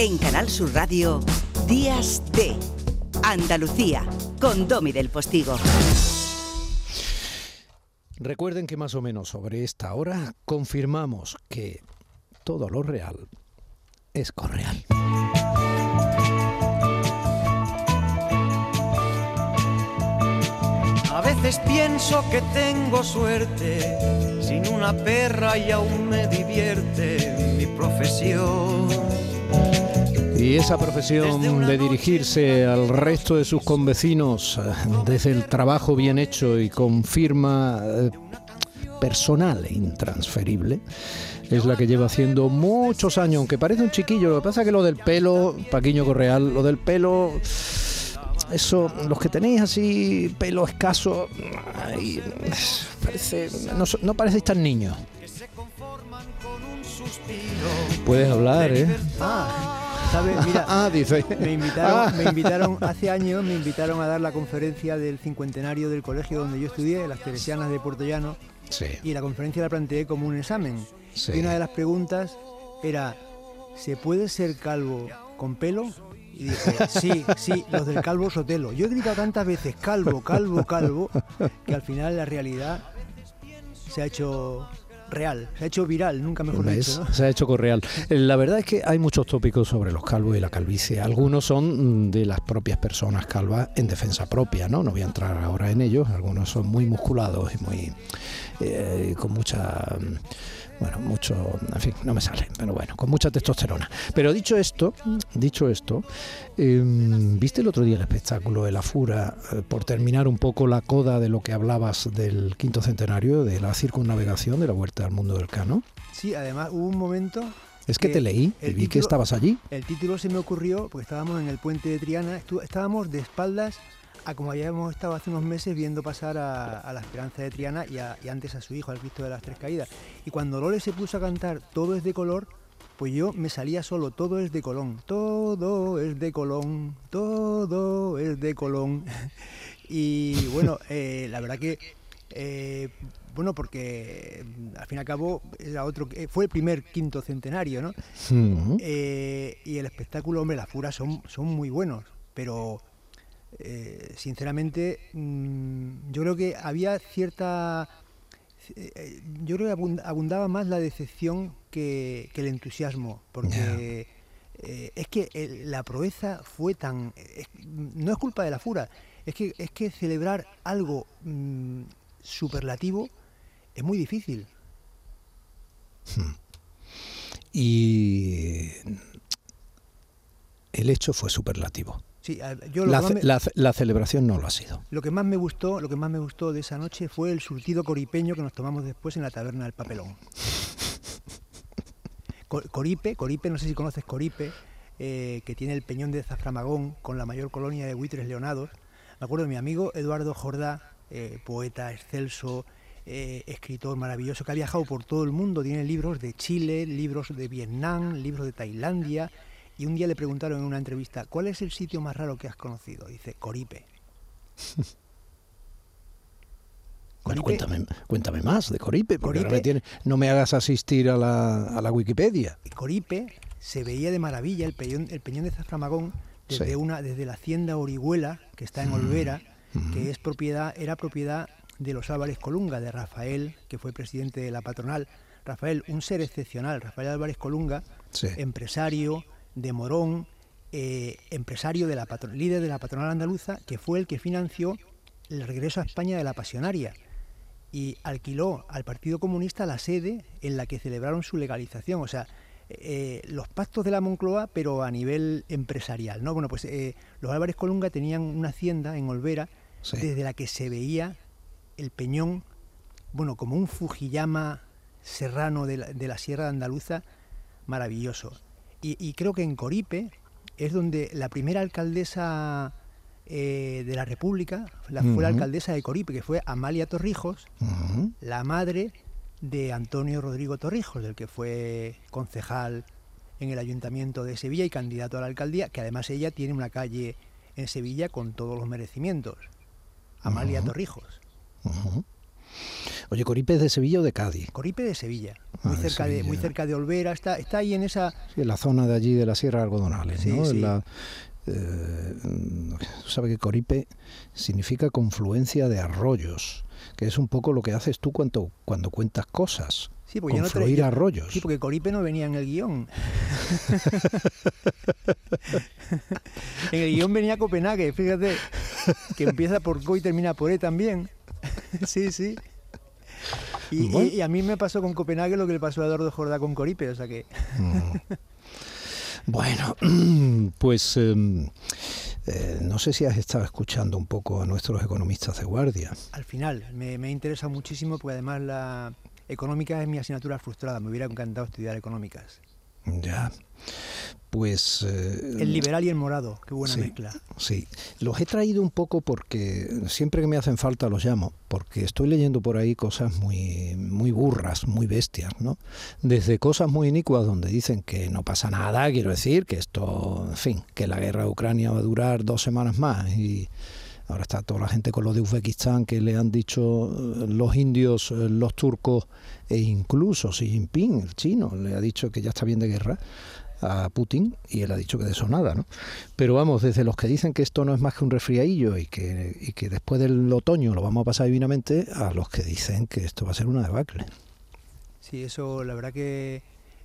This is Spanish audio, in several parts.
En Canal Sur Radio, Días de Andalucía, con Domi del Postigo. Recuerden que más o menos sobre esta hora confirmamos que todo lo real es correal. A veces pienso que tengo suerte, sin una perra y aún me divierte mi profesión. Y esa profesión de dirigirse al resto de sus convecinos desde el trabajo bien hecho y con firma eh, personal e intransferible es la que lleva haciendo muchos años, aunque parece un chiquillo. Lo que pasa es que lo del pelo, Paquiño Correal, lo del pelo, eso, los que tenéis así pelo escaso, ay, parece, no, no parecéis tan niños. Puedes hablar, ¿eh? Ah, ¿sabe? Mira, Ah, dice. me invitaron, me invitaron hace años, me invitaron a dar la conferencia del cincuentenario del colegio donde yo estudié, las Teresianas de Puerto Llano, Sí. y la conferencia la planteé como un examen. Sí. Y una de las preguntas era, ¿se puede ser calvo con pelo? Y dije, sí, sí, los del calvo sotelo. Yo he gritado tantas veces calvo, calvo, calvo, que al final la realidad se ha hecho real, se ha hecho viral, nunca mejor ¿Ves? dicho. ¿no? Se ha hecho correal. La verdad es que hay muchos tópicos sobre los calvos y la calvicie. Algunos son mm, de las propias personas calvas en defensa propia, ¿no? No voy a entrar ahora en ellos. Algunos son muy musculados y muy eh, con mucha mm, bueno, mucho, en fin, no me sale, pero bueno, con mucha testosterona. Pero dicho esto, dicho esto, eh, ¿viste el otro día el espectáculo de la Fura eh, por terminar un poco la coda de lo que hablabas del quinto centenario de la circunnavegación de la Vuelta al Mundo del Cano? Sí, además hubo un momento Es que Que te leí y vi que estabas allí. El título se me ocurrió porque estábamos en el puente de Triana, estábamos de espaldas a como habíamos estado hace unos meses viendo pasar a, a la Esperanza de Triana y, a- y antes a su hijo, al Cristo de las Tres Caídas. Y cuando Lole se puso a cantar Todo es de color, pues yo me salía solo, todo es de Colón, todo es de Colón, todo es de Colón. y bueno, eh, la verdad que eh, bueno, porque al fin y al cabo era otro, fue el primer quinto centenario, ¿no? Mm. Eh, y el espectáculo, hombre, las furas son, son muy buenos, pero eh, sinceramente mm, yo creo que había cierta... eh, eh, Yo creo que abund- abundaba más la decepción que, que el entusiasmo, porque eh, es que el- la proeza fue tan... es- no es culpa de la fura, es que, es que celebrar algo mm, superlativo es muy difícil. Y el hecho fue superlativo. Sí, a- yo lo La, que más ce- me- la ce- la celebración no lo ha sido. Lo que más me gustó, lo que más me gustó de esa noche fue el surtido coripeño que nos tomamos después en la taberna del Papelón. Co- Coripe, Coripe, no sé si conoces Coripe, eh, que tiene el peñón de Zaframagón con la mayor colonia de buitres leonados. Me acuerdo de mi amigo Eduardo Jordá, eh, poeta excelso, eh, escritor maravilloso, que ha viajado por todo el mundo, tiene libros de Chile, libros de Vietnam, libros de Tailandia. Y un día le preguntaron en una entrevista, ¿cuál es el sitio más raro que has conocido? Dice, Coripe. Bueno, cuéntame, cuéntame más de Coripe, porque ahora me Coripe- tiene- no me hagas asistir a la, a la Wikipedia. Coripe se veía de maravilla el peñón, el peñón de Zaframagón desde Sí. una desde la hacienda Orihuela que está en Olvera, que es propiedad era propiedad de los Álvarez Colunga de Rafael, que fue presidente de la patronal. Rafael, un ser excepcional, Rafael Álvarez Colunga, Sí. empresario de Morón, eh, empresario de la líder de la patronal andaluza, que fue el que financió el regreso a España de la pasionaria y alquiló al Partido Comunista la sede en la que celebraron su legalización. O sea, eh, los pactos de la Moncloa, pero a nivel empresarial. ¿no? Bueno, pues eh, los Álvarez Colunga tenían una hacienda en Olvera Sí. desde la que se veía el peñón, bueno, como un Fujiyama serrano de la, de la Sierra Andaluza, maravilloso. Y, y creo que en Coripe es donde la primera alcaldesa eh, de la República la, fue la alcaldesa de Coripe, que fue Amalia Torrijos, la madre de Antonio Rodrigo Torrijos, del que fue concejal en el ayuntamiento de Sevilla y candidato a la alcaldía, que además ella tiene una calle en Sevilla con todos los merecimientos. Amalia. Torrijos. Oye, Coripe es de Sevilla o de Cádiz. Coripe de Sevilla, Ah, muy, de cerca de, muy Sevilla. cerca de Olvera, está, está ahí en esa... Sí, en la zona de allí de la Sierra Algodonales, Sí, ¿no? En la, eh, tú sabes que Coripe significa confluencia de arroyos, que es un poco lo que haces tú cuando, cuando cuentas cosas. Sí, porque yo no confluir arroyos. Sí, porque Coripe no venía en el guion. en el guion venía Copenhague, fíjate, que empieza por Co y termina por E también. sí, sí. Y, y- Bueno. y a mí me pasó con Copenhague lo que le pasó a Eduardo Jordá con Coripe, o sea que... Mm. Bueno, pues em, eh, no sé si has estado escuchando un poco a nuestros economistas de guardia. Al final, me, me interesa muchísimo porque además la económica es mi asignatura frustrada, me hubiera encantado estudiar económicas. Ya, pues... eh, El liberal y el morado, qué buena Sí. mezcla. Sí, los he traído un poco porque siempre que me hacen falta los llamo, porque estoy leyendo por ahí cosas muy, muy burras, muy bestias, ¿no? Desde cosas muy inicuas donde dicen que no pasa nada, quiero decir, que esto, en fin, que la guerra de Ucrania va a durar dos semanas más y ahora está toda la gente con lo de Uzbekistán que le han dicho eh, los indios, eh, los turcos e incluso Xi Jinping, el chino, le ha dicho que ya está bien de guerra a Putin y él ha dicho que de eso nada, ¿no? Pero vamos, desde los que dicen que esto no es más que un resfriadillo y que, y que después del otoño lo vamos a pasar divinamente, a los que dicen que esto va a ser una debacle. Sí, eso la verdad que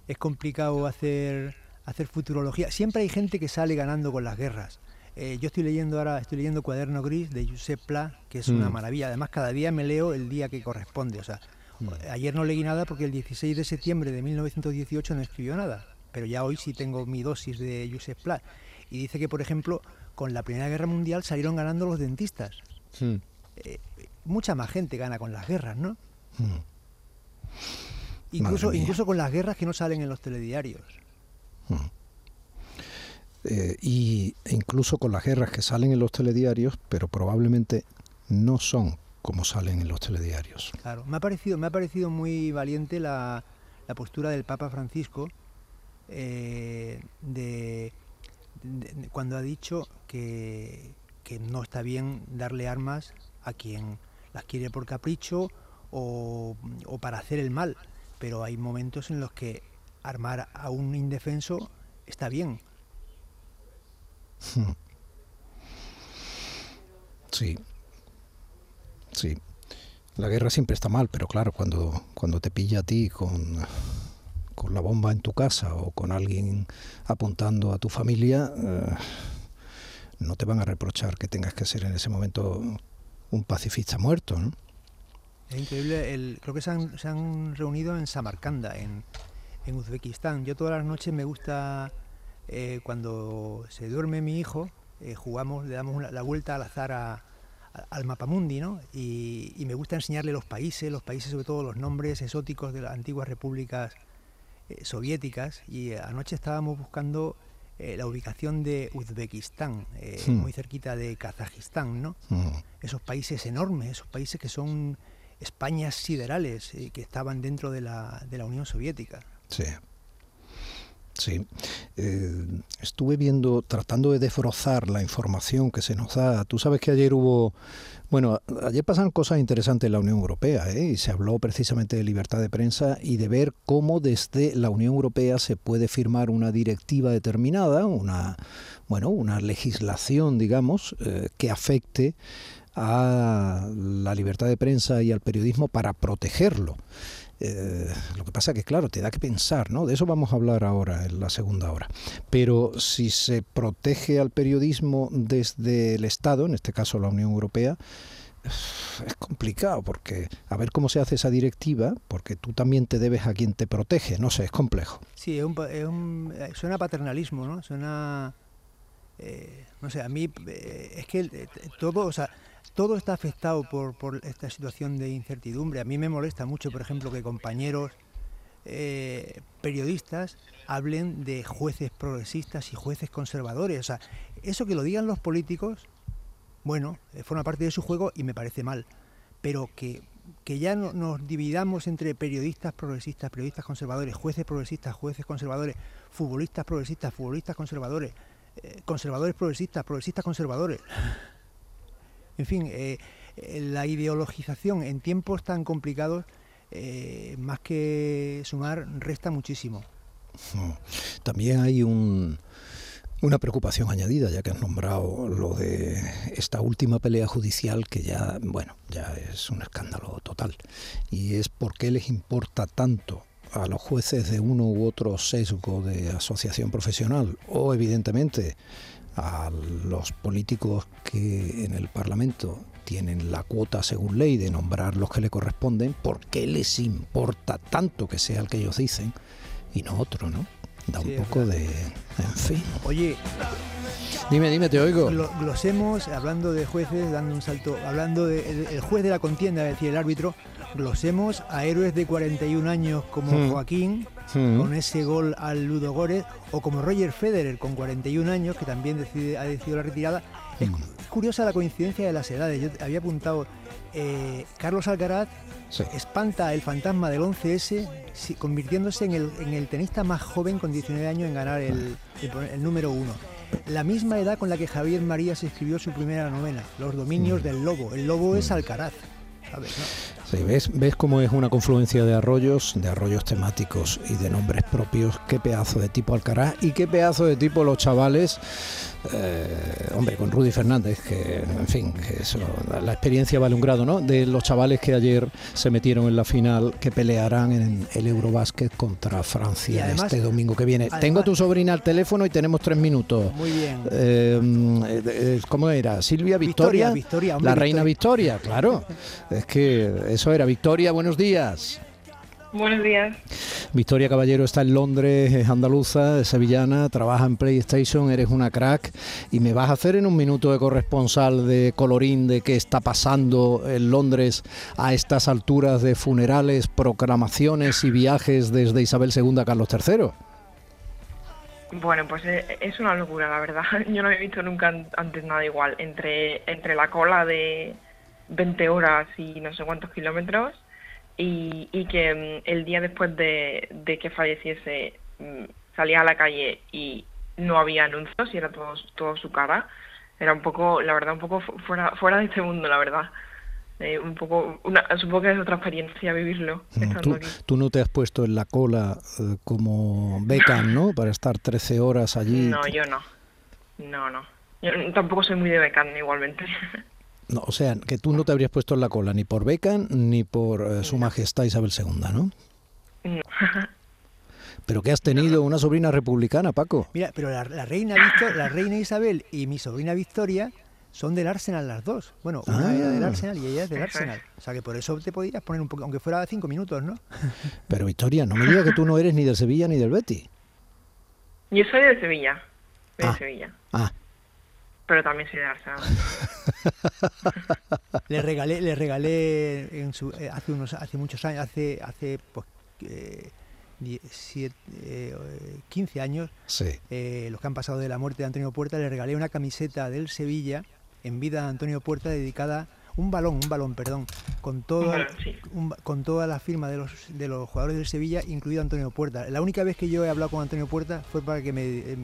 es complicado hacer, hacer futurología. Siempre hay gente que sale ganando con las guerras. Eh, yo estoy leyendo ahora, estoy leyendo Cuaderno Gris de Josep Pla, que es una Mm. maravilla. Además, cada día me leo el día que corresponde. O sea, Mm. ayer no leí nada porque el 16 de septiembre de 1918 no escribió nada. Pero ya hoy sí tengo mi dosis de Josep Pla. Y dice que, por ejemplo, con la Primera Guerra Mundial salieron ganando los dentistas. Eh, mucha más gente gana con las guerras, ¿no? Mm. Incluso, incluso con las guerras que no salen en los telediarios. Eh, y incluso con las guerras que salen en los telediarios, pero probablemente no son como salen en los telediarios. Claro, me ha parecido, me ha parecido muy valiente la, la postura del Papa Francisco eh, de- de- cuando ha dicho que, que no está bien darle armas a quien las quiere por capricho o, o para hacer el mal, pero hay momentos en los que armar a un indefenso está bien. Sí, sí. La guerra siempre está mal, pero claro, cuando, cuando te pilla a ti con, con la bomba en tu casa o con alguien apuntando a tu familia, eh, no te van a reprochar que tengas que ser en ese momento un pacifista muerto, ¿no? Es increíble, el, creo que se han, se han reunido en Samarcanda, en, en Uzbekistán. Yo todas las noches me gusta, eh, cuando se duerme mi hijo, eh, jugamos, le damos una- la vuelta al azar a- a- al mapamundi, ¿no? Y, y me gusta enseñarle los países, los países sobre todo los nombres exóticos de las antiguas repúblicas eh, soviéticas. Y anoche estábamos buscando la ubicación de Uzbekistán, Hmm. muy cerquita de Kazajistán, ¿no? Mm, esos países enormes, esos países que son Españas siderales, que estaban dentro de la, de la Unión Soviética. sí. Sí. Eh, estuve viendo, tratando de desbrozar la información que se nos da. Tú sabes que ayer hubo, bueno, ayer pasaron cosas interesantes en la Unión Europea, ¿eh? y se habló precisamente de libertad de prensa y de ver cómo desde la Unión Europea se puede firmar una directiva determinada, una, bueno, una legislación, digamos, eh, que afecte a la libertad de prensa y al periodismo para protegerlo. Eh, lo que pasa es que, claro, te da que pensar, ¿no? De eso vamos a hablar ahora, en la segunda hora. Pero si se protege al periodismo desde el Estado, en este caso la Unión Europea, es complicado porque a ver cómo se hace esa directiva, porque tú también te debes a quien te protege, no sé, es complejo. Sí, es un, es un- eh, suena paternalismo, ¿no? Suena, eh, no sé, a mí eh, es que eh, todo, o sea, todo está afectado por, por esta situación de incertidumbre. A mí me molesta mucho, por ejemplo, que compañeros periodistas hablen de jueces progresistas y jueces conservadores. O sea, eso que lo digan los políticos, bueno, forma parte de su juego y me parece mal. Pero que, que ya no, nos dividamos entre periodistas progresistas, periodistas conservadores, jueces progresistas, jueces conservadores, futbolistas progresistas, futbolistas conservadores, conservadores progresistas, progresistas conservadores. En fin, eh, eh, la ideologización en tiempos tan complicados, eh, más que sumar, resta muchísimo. También hay un, una preocupación añadida, ya que has nombrado lo de esta última pelea judicial que ya, bueno, ya es un escándalo total. Y es por qué les importa tanto a los jueces de uno u otro sesgo de asociación profesional o evidentemente a los políticos que en el Parlamento tienen la cuota según ley de nombrar los que le corresponden, ¿por qué les importa tanto que sea el que ellos dicen y no otro, no? Da un poco de... en fin. Oye... Dime, dime, te oigo. Glosemos, hablando de jueces, dando un salto, hablando del el juez de la contienda, es decir, el árbitro, glosemos a héroes de 41 años como hmm. Joaquín, hmm. con ese gol al Ludo Górez, o como Roger Federer, con 41 años, que también decide, ha decidido la retirada. Es hmm. curiosa la coincidencia de las edades. Yo había apuntado, eh, Carlos Alcaraz espanta el fantasma del 11S, convirtiéndose en el, tenista más joven con 19 años en ganar el, número uno. La misma edad con la que Javier María se escribió su primera novela, Los dominios del lobo. El lobo es Alcaraz. ¿Ves, ves cómo es una confluencia de arroyos, de arroyos temáticos y de nombres propios. Qué pedazo de tipo Alcaraz y qué pedazo de tipo los chavales eh, hombre, con Rudy Fernández, que en fin, eso, la experiencia vale un grado, ¿no? De los chavales que ayer se metieron en la final, que pelearán en el Eurobásquet contra Francia este domingo que viene. Tengo a tu sobrina al teléfono y tenemos tres minutos. Muy bien. Eh, eh, ¿Cómo era? Silvia Victoria. Victoria, la reina Victoria, claro. es que eso era. Victoria, buenos días. Buenos días. Victoria Caballero está en Londres, es andaluza, es sevillana, trabaja en PlayStation, eres una crack y me vas a hacer en un minuto de corresponsal de colorín de qué está pasando en Londres a estas alturas de funerales, proclamaciones y viajes desde Isabel II a Carlos III. Bueno, pues eh, es una locura, la verdad. Yo no he visto nunca antes nada igual. Entre, entre la cola de 20 horas y no sé cuántos kilómetros y, y que mm, el día después de, que falleciese mm, salía a la calle y no había anuncios y era todo, todo su cara, era un poco, la verdad, un poco fuera, fuera de este mundo, la verdad. Eh, un poco, una, supongo que es otra experiencia vivirlo. tú, tú, no te has puesto en la cola eh, como Beckham, ¿no? Para estar 13 horas allí. No, yo no. No, no. Yo tampoco soy muy de Beckham igualmente. No, o sea, que tú no te habrías puesto en la cola ni por Beckham ni por eh, Su Majestad Isabel II, ¿no? No. Pero que has tenido una sobrina republicana, Paco. Mira, pero la, reina la reina Isabel y mi sobrina Victoria son del Arsenal las dos. Bueno, una era del ah. Arsenal y ella es del Arsenal. O sea que por eso te podías poner un poco, aunque fuera cinco minutos, ¿no? Pero Victoria, no me digas que tú no eres ni del Sevilla ni del Betty. Yo soy de Sevilla. De ah. Sevilla. Ah, pero también soy de Arsenal. le regalé, le regalé en su, eh, hace unos, hace muchos años, hace, hace pues, eh, 15 eh, años, eh, los que han pasado de la muerte de Antonio Puerta, le regalé una camiseta del Sevilla en vida de Antonio Puerta dedicada un balón, un balón, perdón, con toda, con toda la firma de los, de los jugadores del Sevilla, incluido Antonio Puerta. La única vez que yo he hablado con Antonio Puerta fue para que me, eh,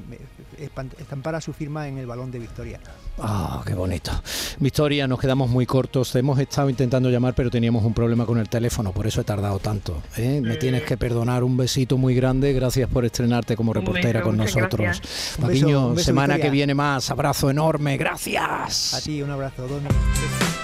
estampara su firma en el balón de Victoria. Ah, qué bonito. Victoria, nos quedamos muy cortos. Hemos estado intentando llamar, pero teníamos un problema con el teléfono, por eso he tardado tanto. ¿eh? Me tienes que perdonar. Un besito muy grande. Gracias por estrenarte como reportera con nosotros. Papiño, semana que viene más. Abrazo enorme. Gracias. A ti, un abrazo.